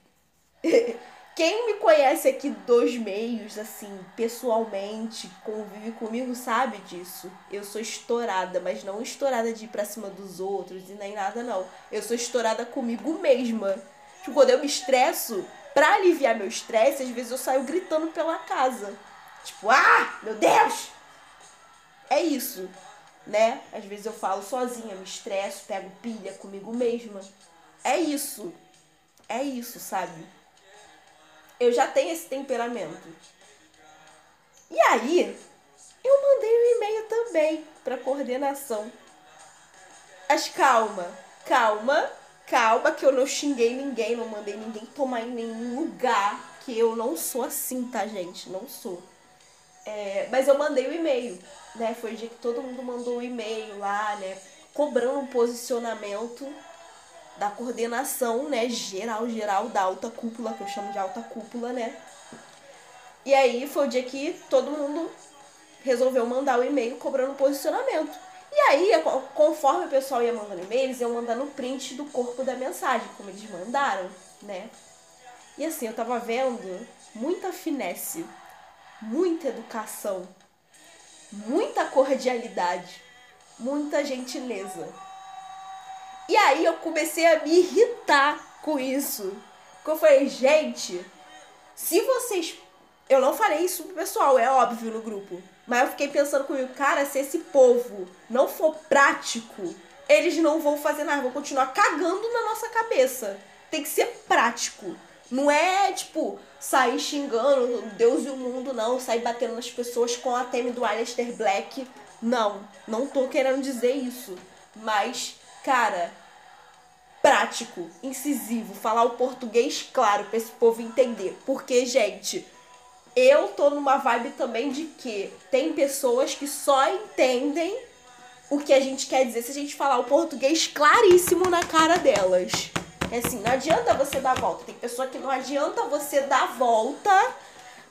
quem me conhece aqui dos meios, assim, pessoalmente, convive comigo, sabe disso. Eu sou estourada, mas não estourada de ir pra cima dos outros e nem nada, não. Eu sou estourada comigo mesma. Tipo, quando eu me estresso, pra aliviar meu estresse, às vezes eu saio gritando pela casa. Tipo, ah, meu Deus! É isso, né? Às vezes eu falo sozinha, me estresso, pego pilha comigo mesma. É isso. É isso, sabe? Eu já tenho esse temperamento. E aí, eu mandei um e-mail também para coordenação. Mas calma, calma, calma, que eu não xinguei ninguém, não mandei ninguém tomar em nenhum lugar. Que eu não sou assim, tá, gente? Não sou. É, mas eu mandei o um e-mail, né? Foi o dia que todo mundo mandou o um e-mail lá, né? Cobrando um posicionamento da coordenação, né? Geral, geral, da alta cúpula, que eu chamo de alta cúpula, né? E aí foi o dia que todo mundo resolveu mandar o e-mail cobrando posicionamento. E aí, conforme o pessoal ia mandando e-mail, eles iam mandando print do corpo da mensagem, como eles mandaram, né? E assim, eu tava vendo muita finesse muita educação, muita cordialidade, muita gentileza. E aí eu comecei a me irritar com isso. Porque eu falei, gente, se vocês. Eu não falei isso pro pessoal, é óbvio no grupo. Mas eu fiquei pensando comigo, cara, se esse povo não for prático, eles não vão fazer nada, vão continuar cagando na nossa cabeça. Tem que ser prático. Não é, tipo, sair xingando Deus e o mundo, não. Sair batendo nas pessoas com a teme do Alistair Black. Não, não tô querendo dizer isso. Mas, cara, prático, incisivo, falar o português claro pra esse povo entender. Porque, gente, eu tô numa vibe também de que tem pessoas que só entendem o que a gente quer dizer se a gente falar o português claríssimo na cara delas. É assim, não adianta você dar volta. Tem pessoa que não adianta você dar volta,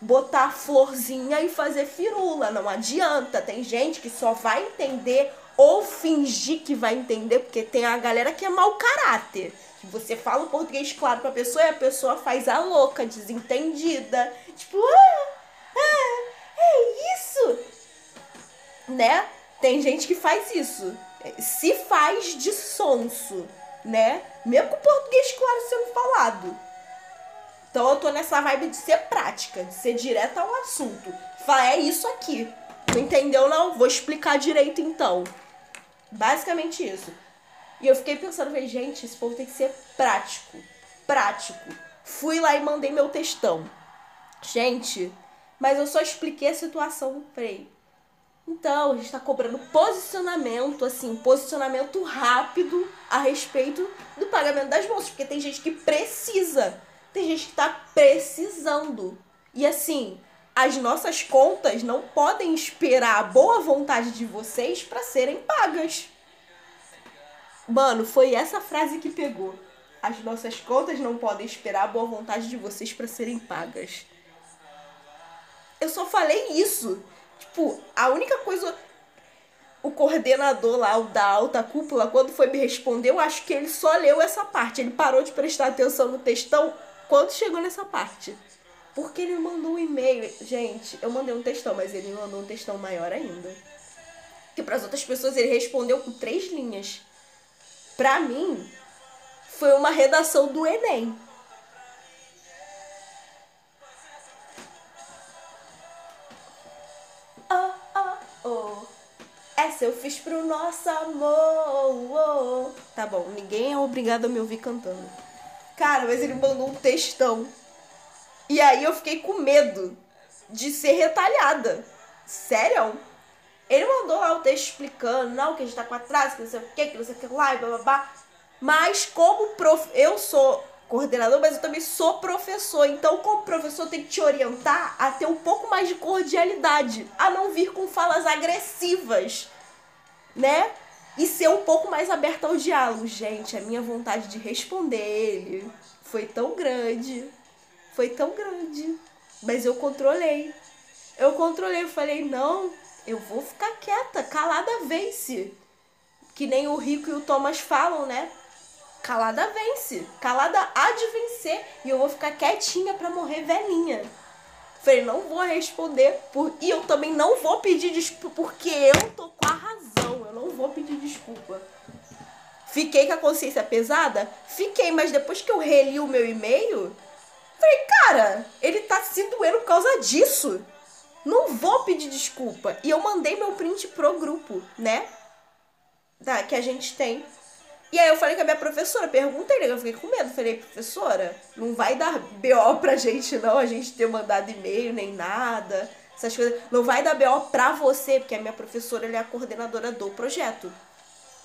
botar florzinha e fazer firula. Não adianta. Tem gente que só vai entender ou fingir que vai entender, porque tem a galera que é mau caráter. Você fala o português claro pra pessoa e a pessoa faz a louca, desentendida. Tipo, ah, ah, é isso. Né? Tem gente que faz isso. Se faz de sonso né? Mesmo com o português claro sendo falado. Então eu tô nessa vibe de ser prática, de ser direta ao assunto. Falar, é isso aqui. Não entendeu não? Vou explicar direito então. Basicamente isso. E eu fiquei pensando, falei, gente, esse povo tem que ser prático. Prático. Fui lá e mandei meu textão. Gente, mas eu só expliquei a situação. Falei, então, a gente está cobrando posicionamento, assim, posicionamento rápido a respeito do pagamento das bolsas, porque tem gente que precisa, tem gente que está precisando. E assim, as nossas contas não podem esperar a boa vontade de vocês para serem pagas. Mano, foi essa frase que pegou. As nossas contas não podem esperar a boa vontade de vocês para serem pagas. Eu só falei isso. Tipo, a única coisa. O coordenador lá, o da alta cúpula, quando foi me responder, eu acho que ele só leu essa parte. Ele parou de prestar atenção no textão quando chegou nessa parte. Porque ele mandou um e-mail. Gente, eu mandei um textão, mas ele me mandou um textão maior ainda. Que para as outras pessoas ele respondeu com três linhas. Pra mim, foi uma redação do Enem. Essa eu fiz pro nosso amor. Tá bom, ninguém é obrigado a me ouvir cantando. Cara, mas ele mandou um textão. E aí eu fiquei com medo de ser retalhada. Sério? Ele mandou lá o texto explicando, não, que a gente tá com atraso, que não sei o que, que não sei o que lá, e blá blá blá. Mas como prof... eu sou coordenador, mas eu também sou professor. Então, como professor, tem que te orientar a ter um pouco mais de cordialidade, a não vir com falas agressivas, né? E ser um pouco mais aberta ao diálogo. Gente, a minha vontade de responder ele foi tão grande. Foi tão grande. Mas eu controlei. Eu controlei, eu falei, não, eu vou ficar quieta, calada vence. que nem o Rico e o Thomas falam, né? Calada vence. Calada há de vencer. E eu vou ficar quietinha pra morrer velhinha. Falei, não vou responder. Por... E eu também não vou pedir desculpa porque eu tô com a razão. Eu não vou pedir desculpa. Fiquei com a consciência pesada? Fiquei, mas depois que eu reli o meu e-mail, falei, cara, ele tá se doendo por causa disso. Não vou pedir desculpa. E eu mandei meu print pro grupo, né? Da, que a gente tem. E aí eu falei com a minha professora, perguntei, né? Eu fiquei com medo. Falei, professora, não vai dar BO pra gente, não, a gente ter mandado e-mail nem nada. Essas coisas. Não vai dar BO pra você, porque a minha professora é a coordenadora do projeto.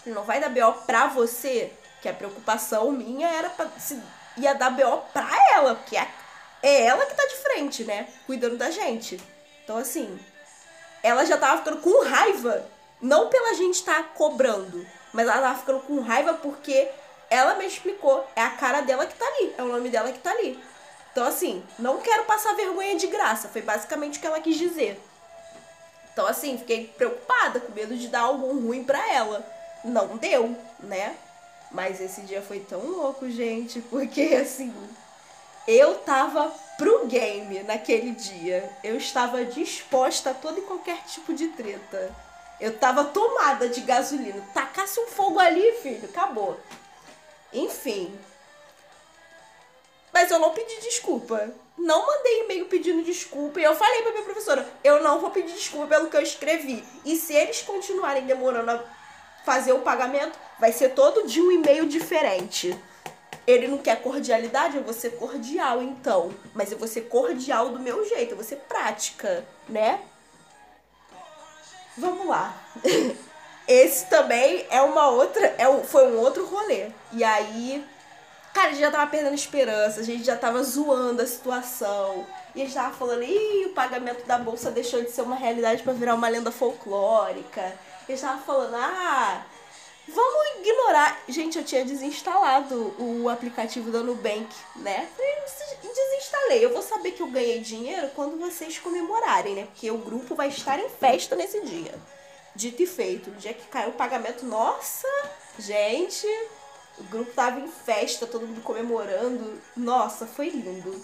Não vai dar BO pra você, que a preocupação minha era pra, se ia dar BO pra ela, porque é, é ela que tá de frente, né? Cuidando da gente. Então, assim, ela já tava ficando com raiva. Não pela gente estar tá cobrando, mas ela tava ficando com raiva porque ela me explicou. É a cara dela que tá ali. É o nome dela que tá ali. Então, assim, não quero passar vergonha de graça. Foi basicamente o que ela quis dizer. Então, assim, fiquei preocupada, com medo de dar algo ruim pra ela. Não deu, né? Mas esse dia foi tão louco, gente, porque assim, eu tava pro game naquele dia. Eu estava disposta a todo e qualquer tipo de treta. Eu tava tomada de gasolina. Tacasse um fogo ali, filho, acabou. Enfim. Mas eu não pedi desculpa. Não mandei e-mail pedindo desculpa. E eu falei pra minha professora: eu não vou pedir desculpa pelo que eu escrevi. E se eles continuarem demorando a fazer o pagamento, vai ser todo de um e-mail diferente. Ele não quer cordialidade, eu vou ser cordial então. Mas eu vou ser cordial do meu jeito, eu vou ser prática, né? Vamos lá. Esse também é uma outra. É, foi um outro rolê. E aí. Cara, a gente já tava perdendo esperança, a gente já tava zoando a situação. E a gente tava falando, ih, o pagamento da bolsa deixou de ser uma realidade para virar uma lenda folclórica. E a gente tava falando, ah, vamos ignorar. Gente, eu tinha desinstalado o aplicativo da Nubank, né? Desinstalei. Eu vou saber que eu ganhei dinheiro quando vocês comemorarem, né? Porque o grupo vai estar em festa nesse dia. Dito e feito. No dia que caiu o pagamento, nossa, gente, o grupo tava em festa, todo mundo comemorando. Nossa, foi lindo.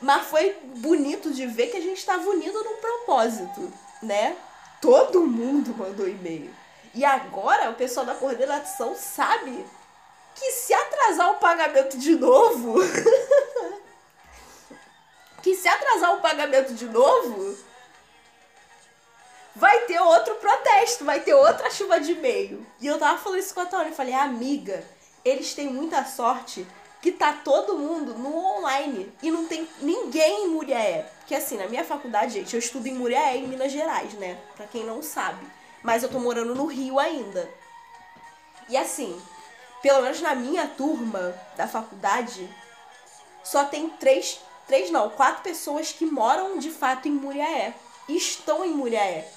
Mas foi bonito de ver que a gente estava unido num propósito, né? Todo mundo mandou e-mail. E agora o pessoal da coordenação sabe que se atrasar o pagamento de novo. que se atrasar o pagamento de novo, vai ter outro protesto, vai ter outra chuva de e-mail. E eu tava falando isso com a Tony, eu falei, amiga, eles têm muita sorte que tá todo mundo no online e não tem ninguém em Muriaé. Que assim, na minha faculdade, gente, eu estudo em Muriaé, em Minas Gerais, né? Pra quem não sabe. Mas eu tô morando no Rio ainda. E assim, pelo menos na minha turma da faculdade, só tem três, três não, quatro pessoas que moram de fato em Muriaé. Estão em Muriaé.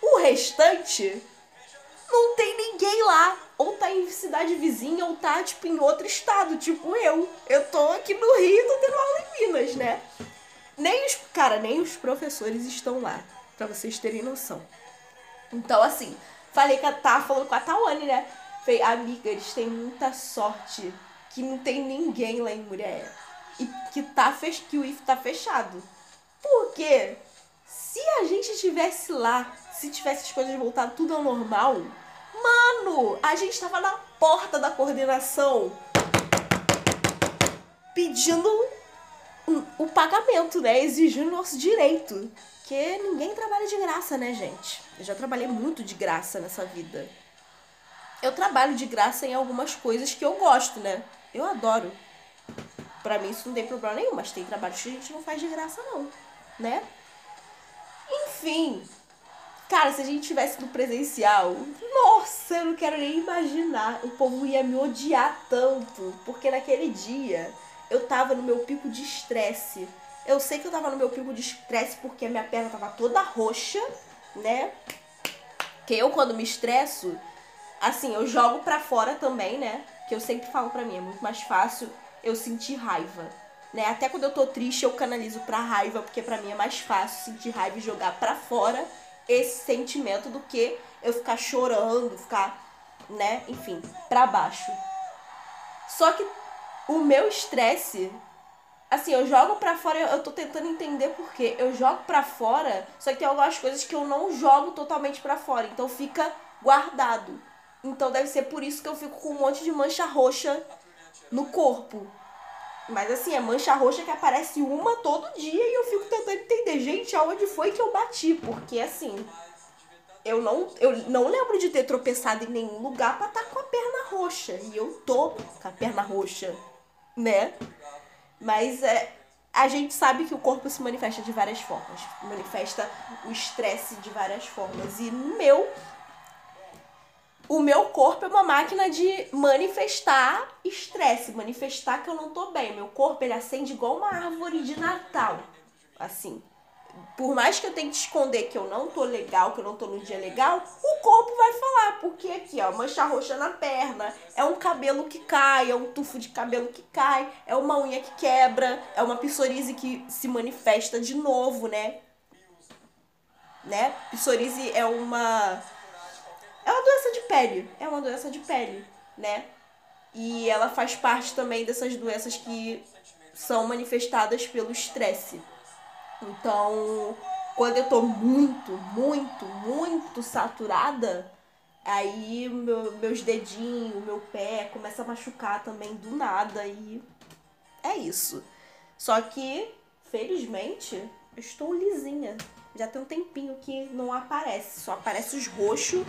O restante não tem ninguém lá. Ou tá em cidade vizinha, ou tá, tipo, em outro estado, tipo eu. Eu tô aqui no Rio tô tendo aula em Minas, né? Nem os. Cara, nem os professores estão lá. Pra vocês terem noção. Então, assim, falei que tava falando com a Tawane, né? Falei, amiga, eles têm muita sorte que não tem ninguém lá em Murié. E que, tá fech... que o IF tá fechado. Porque se a gente estivesse lá, se tivesse as coisas voltado tudo ao normal, mano, a gente tava na porta da coordenação pedindo o pagamento, né? Exigindo nosso direito. Porque ninguém trabalha de graça, né, gente? Eu já trabalhei muito de graça nessa vida. Eu trabalho de graça em algumas coisas que eu gosto, né? Eu adoro. Pra mim isso não tem problema nenhum, mas tem trabalho que a gente não faz de graça, não, né? Enfim. Cara, se a gente tivesse no presencial, nossa, eu não quero nem imaginar. O povo ia me odiar tanto. Porque naquele dia eu tava no meu pico de estresse. Eu sei que eu tava no meu pico de estresse porque a minha perna tava toda roxa, né? Que eu, quando me estresso, assim, eu jogo pra fora também, né? Que eu sempre falo pra mim, é muito mais fácil eu sentir raiva. Né? Até quando eu tô triste, eu canalizo pra raiva, porque pra mim é mais fácil sentir raiva e jogar pra fora esse sentimento do que eu ficar chorando, ficar né? Enfim, pra baixo. Só que o meu estresse, assim, eu jogo pra fora, eu, eu tô tentando entender por quê. Eu jogo pra fora, só que tem algumas coisas que eu não jogo totalmente pra fora, então fica guardado. Então deve ser por isso que eu fico com um monte de mancha roxa no corpo. Mas assim, é mancha roxa que aparece uma todo dia e eu fico tentando entender, gente, aonde foi que eu bati? Porque assim, eu não, eu não lembro de ter tropeçado em nenhum lugar pra estar tá com a perna roxa. E eu tô com a perna roxa, né? Mas é, a gente sabe que o corpo se manifesta de várias formas. Manifesta o estresse de várias formas. E no meu o meu corpo é uma máquina de manifestar estresse, manifestar que eu não tô bem. Meu corpo ele acende igual uma árvore de Natal. Assim, por mais que eu tente esconder que eu não tô legal, que eu não tô no dia legal, o corpo vai falar, porque aqui, ó, mancha roxa na perna, é um cabelo que cai, é um tufo de cabelo que cai, é uma unha que quebra, é uma psoríase que se manifesta de novo, né? Né? Psoríase é uma é uma doença de pele. É uma doença de pele, né? E ela faz parte também dessas doenças que são manifestadas pelo estresse. Então, quando eu tô muito, muito, muito saturada, aí meu, meus dedinhos, meu pé começa a machucar também do nada e é isso. Só que, felizmente, eu estou lisinha. Já tem um tempinho que não aparece, só aparece os roxos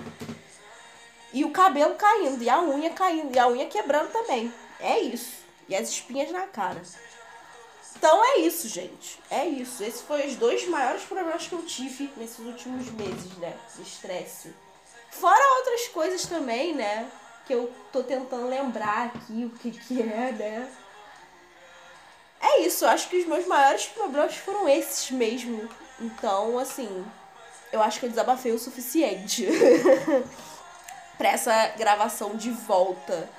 e o cabelo caindo, e a unha caindo, e a unha quebrando também. É isso. E as espinhas na cara. Então é isso, gente. É isso. Esses foram os dois maiores problemas que eu tive nesses últimos meses, né? Estresse. Fora outras coisas também, né? Que eu tô tentando lembrar aqui o que que é, né? É isso. Eu acho que os meus maiores problemas foram esses mesmo. Então, assim, eu acho que eu desabafei o suficiente. para essa gravação de volta.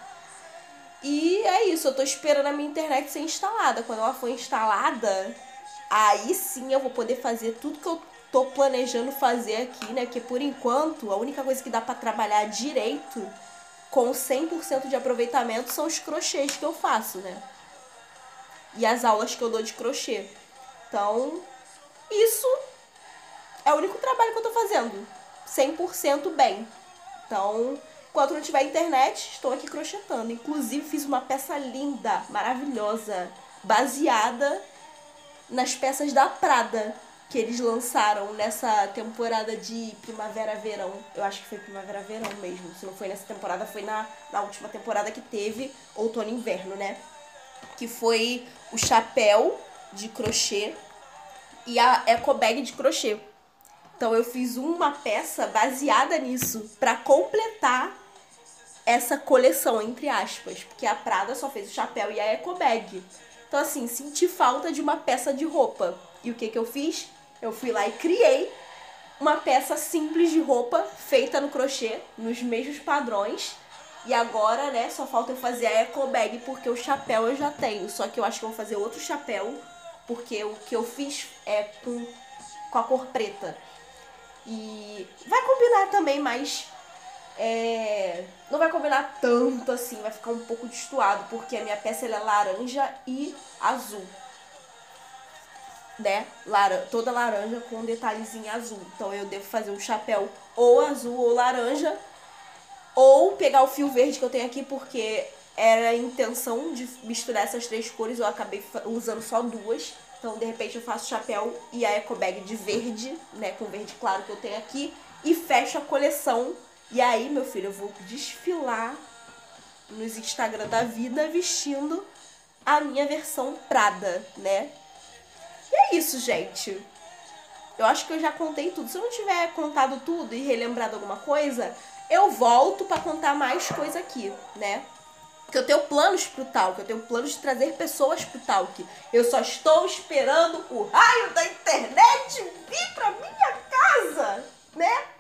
E é isso, eu tô esperando a minha internet ser instalada. Quando ela for instalada, aí sim eu vou poder fazer tudo que eu tô planejando fazer aqui, né? Porque por enquanto, a única coisa que dá para trabalhar direito com 100% de aproveitamento são os crochês que eu faço, né? E as aulas que eu dou de crochê. Então, isso é o único trabalho que eu tô fazendo. 100% bem. Então, enquanto não tiver internet, estou aqui crochetando. Inclusive, fiz uma peça linda, maravilhosa, baseada nas peças da Prada que eles lançaram nessa temporada de primavera-verão. Eu acho que foi primavera-verão mesmo. Se não foi nessa temporada, foi na, na última temporada que teve outono-inverno, né? Que foi o chapéu de crochê e a eco bag de crochê. Então eu fiz uma peça baseada nisso para completar essa coleção entre aspas, porque a Prada só fez o chapéu e a eco bag. Então assim, senti falta de uma peça de roupa. E o que que eu fiz? Eu fui lá e criei uma peça simples de roupa feita no crochê, nos mesmos padrões. E agora, né, só falta eu fazer a eco bag porque o chapéu eu já tenho, só que eu acho que eu vou fazer outro chapéu porque o que eu fiz é com com a cor preta. E vai combinar também, mas é, não vai combinar tanto assim, vai ficar um pouco destoado, porque a minha peça é laranja e azul. Né? Lara, toda laranja com um detalhezinho azul. Então eu devo fazer um chapéu ou azul ou laranja. Ou pegar o fio verde que eu tenho aqui, porque era a intenção de misturar essas três cores, eu acabei usando só duas. Então, de repente, eu faço chapéu e a eco bag de verde, né? Com verde claro que eu tenho aqui. E fecho a coleção. E aí, meu filho, eu vou desfilar nos Instagram da vida vestindo a minha versão Prada, né? E é isso, gente. Eu acho que eu já contei tudo. Se eu não tiver contado tudo e relembrado alguma coisa, eu volto para contar mais coisa aqui, né? que eu tenho planos pro Talk, eu tenho planos de trazer pessoas pro Talk. Eu só estou esperando o raio da internet vir pra minha casa, né?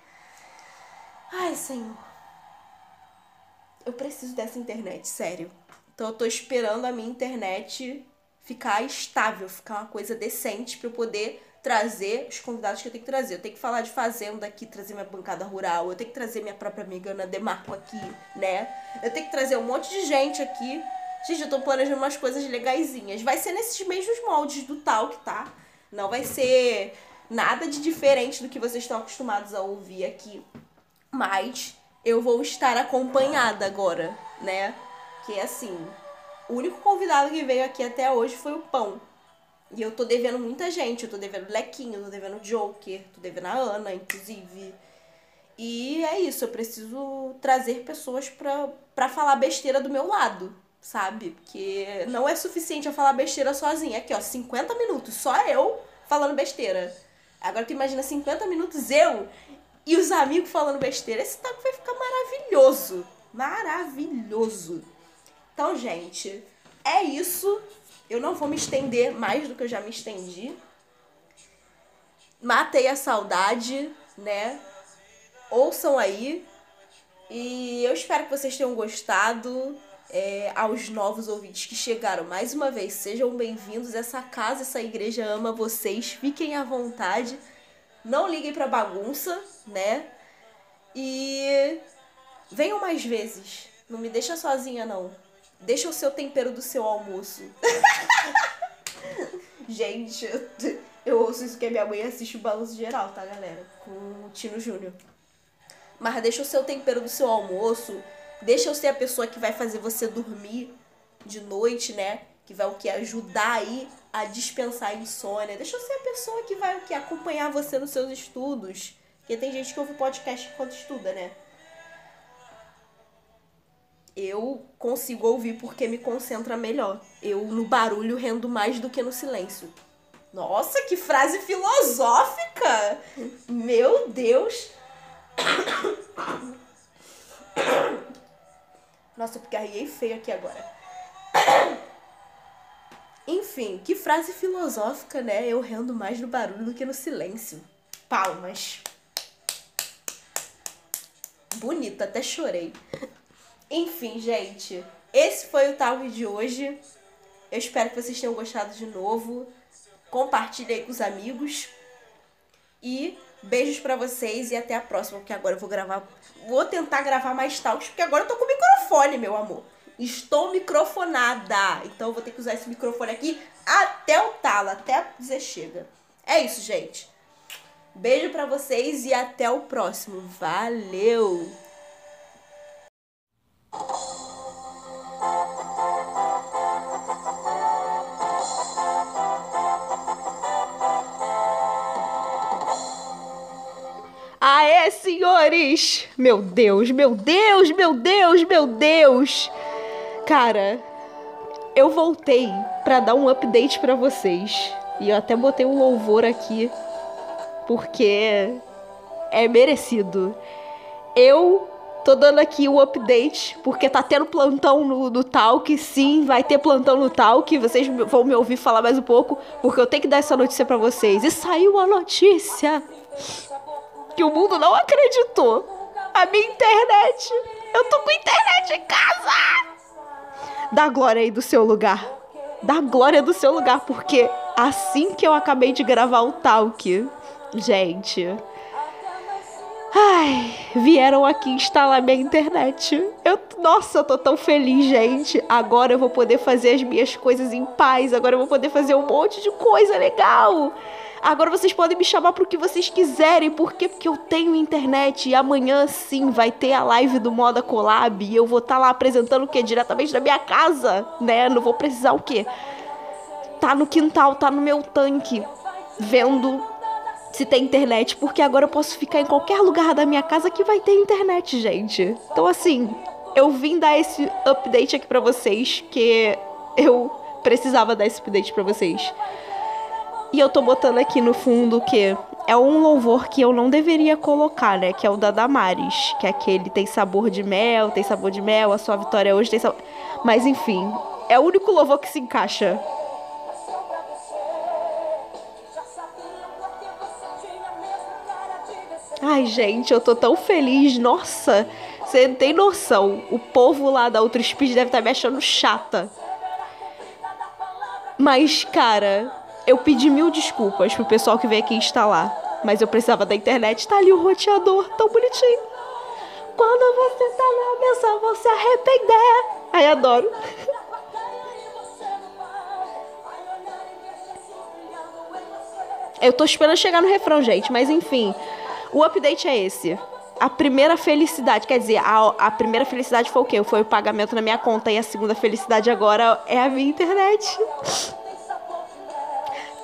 Ai, Senhor. Eu preciso dessa internet, sério. Então eu tô esperando a minha internet ficar estável, ficar uma coisa decente para eu poder trazer os convidados que eu tenho que trazer. Eu tenho que falar de fazenda aqui, trazer minha bancada rural. Eu tenho que trazer minha própria amiga Ana Demarco aqui, né? Eu tenho que trazer um monte de gente aqui. Gente, eu tô planejando umas coisas legaisinhas. Vai ser nesses mesmos moldes do Talk, tá? Não vai ser nada de diferente do que vocês estão acostumados a ouvir aqui. Mas eu vou estar acompanhada agora, né? Que é assim, o único convidado que veio aqui até hoje foi o Pão. E eu tô devendo muita gente. Eu tô devendo Lequinho, tô devendo Joker, tô devendo a Ana, inclusive. E é isso, eu preciso trazer pessoas pra, pra falar besteira do meu lado, sabe? Porque não é suficiente eu falar besteira sozinha. Aqui, ó, 50 minutos, só eu falando besteira. Agora tu imagina 50 minutos eu e os amigos falando besteira. Esse taco vai ficar maravilhoso. Maravilhoso. Então, gente, é isso. Eu não vou me estender mais do que eu já me estendi. Matei a saudade, né? Ouçam aí. E eu espero que vocês tenham gostado. É, aos novos ouvintes que chegaram mais uma vez, sejam bem-vindos. Essa casa, essa igreja ama vocês. Fiquem à vontade. Não liguem pra bagunça, né? E venham mais vezes. Não me deixa sozinha, não. Deixa o seu tempero do seu almoço. Gente, eu, eu ouço isso que a minha mãe assiste o Balanço Geral, tá, galera? Com o Tino Júnior. Mas deixa o seu tempero do seu almoço. Deixa eu ser a pessoa que vai fazer você dormir de noite, né? Que vai o que? Ajudar aí a dispensar a insônia. Deixa eu ser a pessoa que vai o que? Acompanhar você nos seus estudos. Porque tem gente que ouve podcast enquanto estuda, né? eu consigo ouvir porque me concentra melhor. Eu no barulho rendo mais do que no silêncio. Nossa, que frase filosófica! Meu Deus! Nossa, eu picarriei feio aqui agora. Enfim, que frase filosófica, né? Eu rendo mais no barulho do que no silêncio. Palmas. Bonito, até chorei. Enfim, gente, esse foi o Talk de hoje. Eu espero que vocês tenham gostado de novo. Compartilhe aí com os amigos. E beijos para vocês e até a próxima, porque agora eu vou gravar, vou tentar gravar mais talks, porque agora eu tô com o microfone, meu amor. Estou microfonada. Então eu vou ter que usar esse microfone aqui até o talo, até dizer chega. É isso, gente. Beijo para vocês e até o próximo. Valeu! Aê, senhores! Meu Deus, meu Deus, meu Deus, meu Deus! Cara, eu voltei para dar um update para vocês. E eu até botei um louvor aqui, porque é merecido. Eu Tô dando aqui um update, porque tá tendo plantão no, no Talk. Sim, vai ter plantão no Talk. Vocês vão me ouvir falar mais um pouco, porque eu tenho que dar essa notícia para vocês. E saiu a notícia que o mundo não acreditou. A minha internet. Eu tô com internet em casa. Dá glória aí do seu lugar. Dá glória do seu lugar, porque assim que eu acabei de gravar o Talk, gente Ai, vieram aqui instalar minha internet. Eu, nossa, eu tô tão feliz, gente. Agora eu vou poder fazer as minhas coisas em paz. Agora eu vou poder fazer um monte de coisa legal. Agora vocês podem me chamar pro que vocês quiserem. Por quê? Porque eu tenho internet. E amanhã sim vai ter a live do Moda Collab. E eu vou estar tá lá apresentando o quê? Diretamente da minha casa, né? Não vou precisar o quê? Tá no quintal, tá no meu tanque. Vendo se tem internet, porque agora eu posso ficar em qualquer lugar da minha casa que vai ter internet, gente. Então, assim, eu vim dar esse update aqui pra vocês, que eu precisava dar esse update pra vocês. E eu tô botando aqui no fundo que é um louvor que eu não deveria colocar, né? Que é o da Damares, que é aquele tem sabor de mel, tem sabor de mel, a sua vitória hoje tem sabor. Mas enfim, é o único louvor que se encaixa Ai, gente, eu tô tão feliz. Nossa, você não tem noção. O povo lá da Outro Speed deve estar tá me achando chata. Mas, cara, eu pedi mil desculpas pro pessoal que veio aqui instalar. Mas eu precisava da internet. Tá ali o roteador, tão bonitinho. Quando você tá na mesa, você arrepender. Ai, adoro. Eu tô esperando chegar no refrão, gente, mas enfim. O update é esse. A primeira felicidade, quer dizer, a, a primeira felicidade foi o quê? Foi o pagamento na minha conta e a segunda felicidade agora é a minha internet.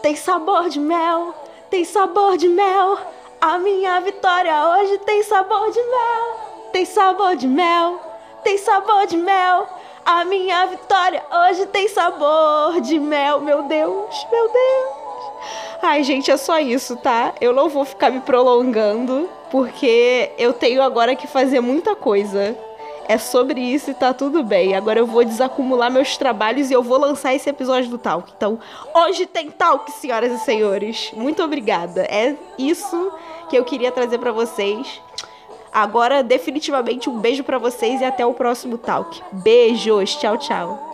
Tem sabor de mel, tem sabor de mel. A minha vitória hoje tem sabor de mel. Tem sabor de mel, tem sabor de mel. A minha vitória hoje tem sabor de mel. Meu Deus, meu Deus. Ai, gente, é só isso, tá? Eu não vou ficar me prolongando, porque eu tenho agora que fazer muita coisa. É sobre isso e tá tudo bem. Agora eu vou desacumular meus trabalhos e eu vou lançar esse episódio do Talk. Então, hoje tem Talk, senhoras e senhores. Muito obrigada. É isso que eu queria trazer para vocês. Agora, definitivamente, um beijo para vocês e até o próximo Talk. Beijos. Tchau, tchau.